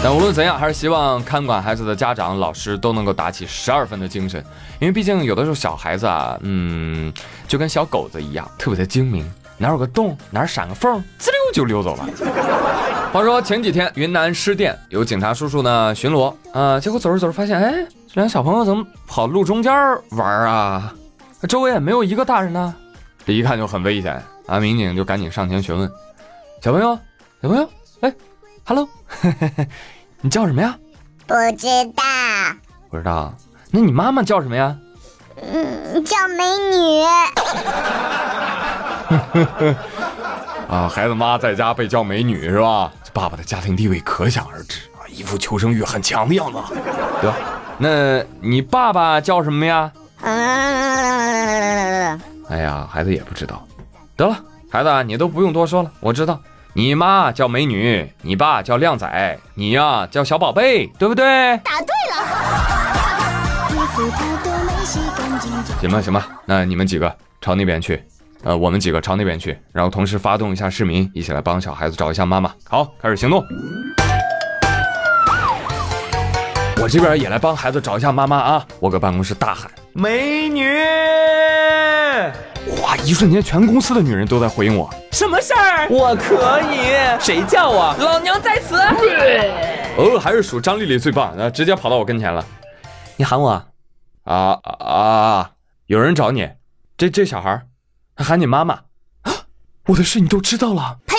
但无论怎样，还是希望看管孩子的家长、老师都能够打起十二分的精神，因为毕竟有的时候小孩子啊，嗯，就跟小狗子一样，特别的精明，哪有个洞，哪闪个缝，滋溜就溜走了。话说前几天云南施甸有警察叔叔呢巡逻啊，结果走着走着发现，哎，这俩小朋友怎么跑路中间玩啊？周围也没有一个大人呢，这一看就很危险啊！民警就赶紧上前询问，小朋友，小朋友，哎，hello。你叫什么呀？不知道。不知道？那你妈妈叫什么呀？嗯，叫美女。啊，孩子妈在家被叫美女是吧？这爸爸的家庭地位可想而知啊，一副求生欲很强的样子，得？那你爸爸叫什么呀？哎呀，孩子也不知道。得了，孩子你都不用多说了，我知道。你妈叫美女，你爸叫靓仔，你呀叫小宝贝，对不对？答对了。行吧，行吧，那你们几个朝那边去，呃，我们几个朝那边去，然后同时发动一下市民，一起来帮小孩子找一下妈妈。好，开始行动。我这边也来帮孩子找一下妈妈啊！我搁办公室大喊：“美女！”哇！一瞬间，全公司的女人都在回应我。什么事儿？我可以。谁叫我？老娘在此。哦，还是属张丽丽最棒，那直接跑到我跟前了。你喊我？啊啊！有人找你。这这小孩，他喊你妈妈。啊我的事你都知道了？呸！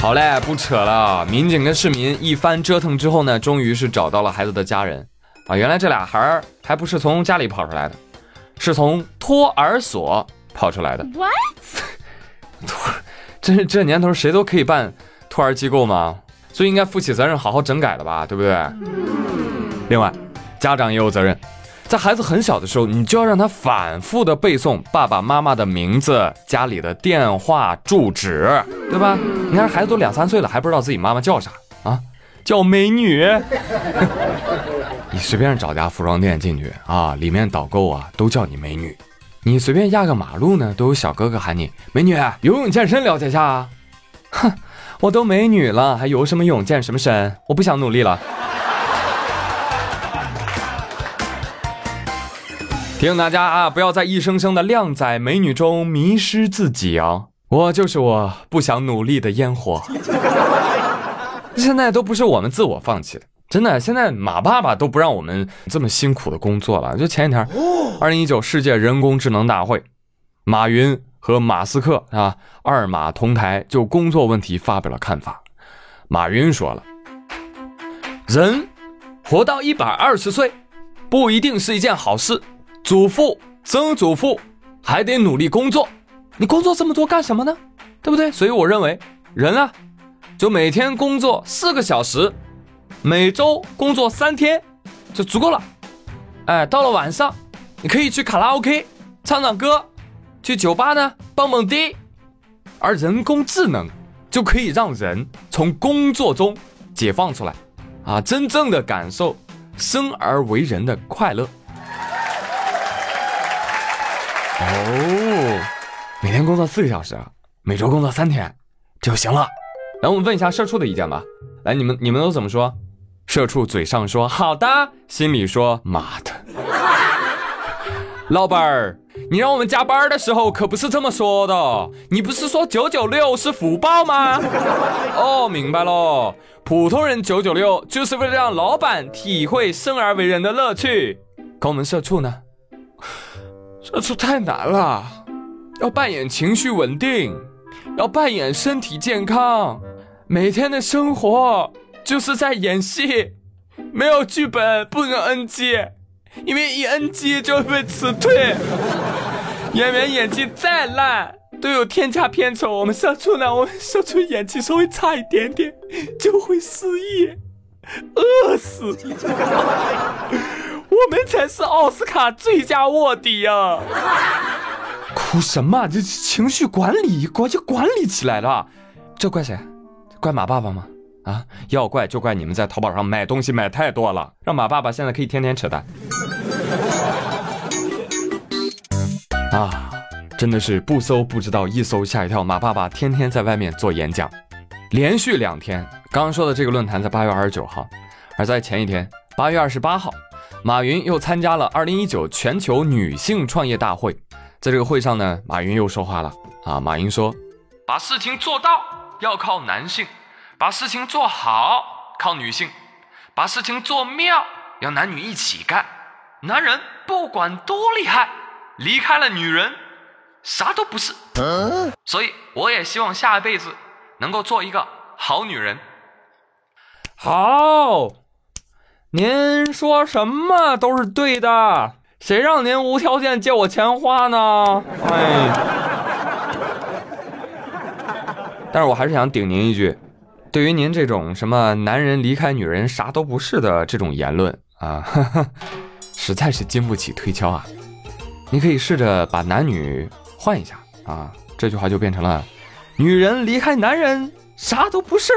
好嘞，不扯了。民警跟市民一番折腾之后呢，终于是找到了孩子的家人。啊，原来这俩孩儿还不是从家里跑出来的，是从托儿所跑出来的。What？托，这这年头谁都可以办托儿机构吗？所以应该负起责任，好好整改了吧，对不对？另外，家长也有责任，在孩子很小的时候，你就要让他反复的背诵爸爸妈妈的名字、家里的电话、住址，对吧？你看孩子都两三岁了，还不知道自己妈妈叫啥啊？叫美女。你随便找家服装店进去啊，里面导购啊都叫你美女。你随便压个马路呢，都有小哥哥喊你美女。游泳健身了解一下啊？哼，我都美女了，还游什么泳健什么身？我不想努力了。提醒大家啊，不要在一声声的靓仔美女中迷失自己啊！我就是我不想努力的烟火。现在都不是我们自我放弃的。真的，现在马爸爸都不让我们这么辛苦的工作了。就前几天，二零一九世界人工智能大会，马云和马斯克啊，二马同台就工作问题发表了看法。马云说了，人活到一百二十岁不一定是一件好事，祖父、曾祖父还得努力工作，你工作这么多干什么呢？对不对？所以我认为，人啊，就每天工作四个小时。每周工作三天就足够了，哎，到了晚上，你可以去卡拉 OK 唱唱歌，去酒吧呢蹦蹦迪，而人工智能就可以让人从工作中解放出来，啊，真正的感受生而为人的快乐。哦，每天工作四个小时，每周工作三天就行了。来，我们问一下社畜的意见吧。来，你们你们都怎么说？社畜嘴上说好的，心里说妈的。老板儿，你让我们加班的时候可不是这么说的，你不是说九九六是福报吗？哦，明白了，普通人九九六就是为了让老板体会生而为人的乐趣。可我们社畜呢？社畜太难了，要扮演情绪稳定，要扮演身体健康，每天的生活。就是在演戏，没有剧本不能 NG，因为一 NG 就会被辞退。演员演技再烂都有天价片酬，我们社畜呢？我们社畜演技稍微差一点点就会失忆，饿死。我们才是奥斯卡最佳卧底呀！哭什么？这情绪管理管就管理起来了，这怪谁？怪马爸爸吗？啊，要怪就怪你们在淘宝上买东西买太多了，让马爸爸现在可以天天扯淡。啊，真的是不搜不知道，一搜吓一跳。马爸爸天天在外面做演讲，连续两天。刚刚说的这个论坛在八月二十九号，而在前一天八月二十八号，马云又参加了二零一九全球女性创业大会。在这个会上呢，马云又说话了啊。马云说：“把事情做到要靠男性，把事情做好靠女性，把事情做妙要男女一起干。男人不管多厉害，离开了女人。”啥都不是，所以我也希望下一辈子能够做一个好女人。好，您说什么都是对的，谁让您无条件借我钱花呢？哎，但是我还是想顶您一句，对于您这种什么男人离开女人啥都不是的这种言论啊，实在是经不起推敲啊。你可以试着把男女。换一下啊，这句话就变成了：女人离开男人啥都不是。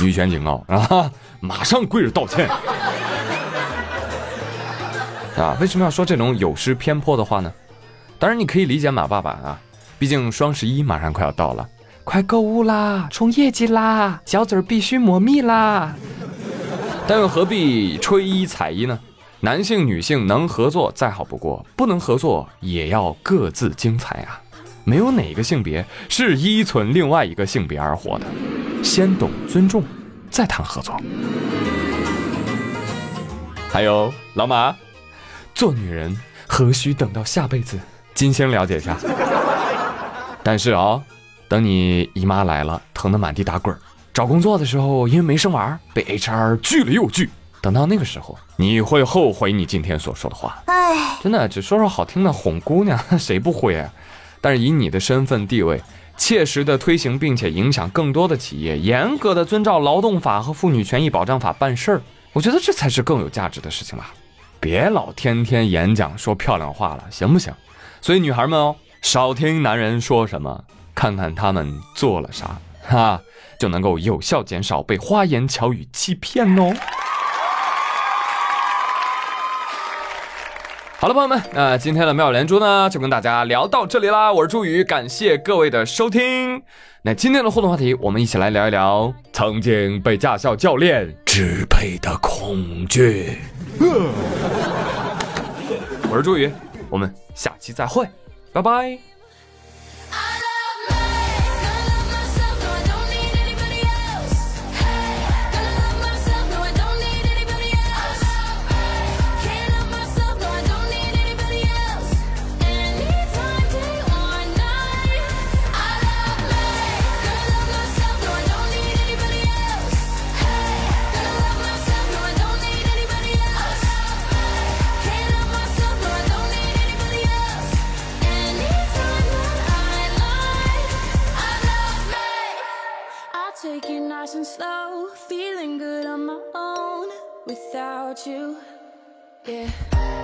女权警告啊，马上跪着道歉。啊，为什么要说这种有失偏颇的话呢？当然你可以理解马爸爸啊，毕竟双十一马上快要到了，快购物啦，冲业绩啦，小嘴必须抹蜜啦。但又何必吹一踩一呢？男性、女性能合作再好不过，不能合作也要各自精彩啊！没有哪个性别是依存另外一个性别而活的，先懂尊重，再谈合作。还有老马，做女人何须等到下辈子？金星了解一下。但是啊，等你姨妈来了，疼得满地打滚找工作的时候因为没生娃被 HR 拒了又拒。等到那个时候，你会后悔你今天所说的话。哎，真的，只说说好听的哄姑娘，谁不会啊？但是以你的身份地位，切实的推行并且影响更多的企业，严格的遵照劳动法和妇女权益保障法办事儿，我觉得这才是更有价值的事情吧。别老天天演讲说漂亮话了，行不行？所以女孩们哦，少听男人说什么，看看他们做了啥，哈，就能够有效减少被花言巧语欺骗哦。好了，朋友们，那今天的妙连珠呢，就跟大家聊到这里啦。我是朱宇，感谢各位的收听。那今天的互动话题，我们一起来聊一聊曾经被驾校教练支配的恐惧。我是朱宇，我们下期再会，拜拜。Bye.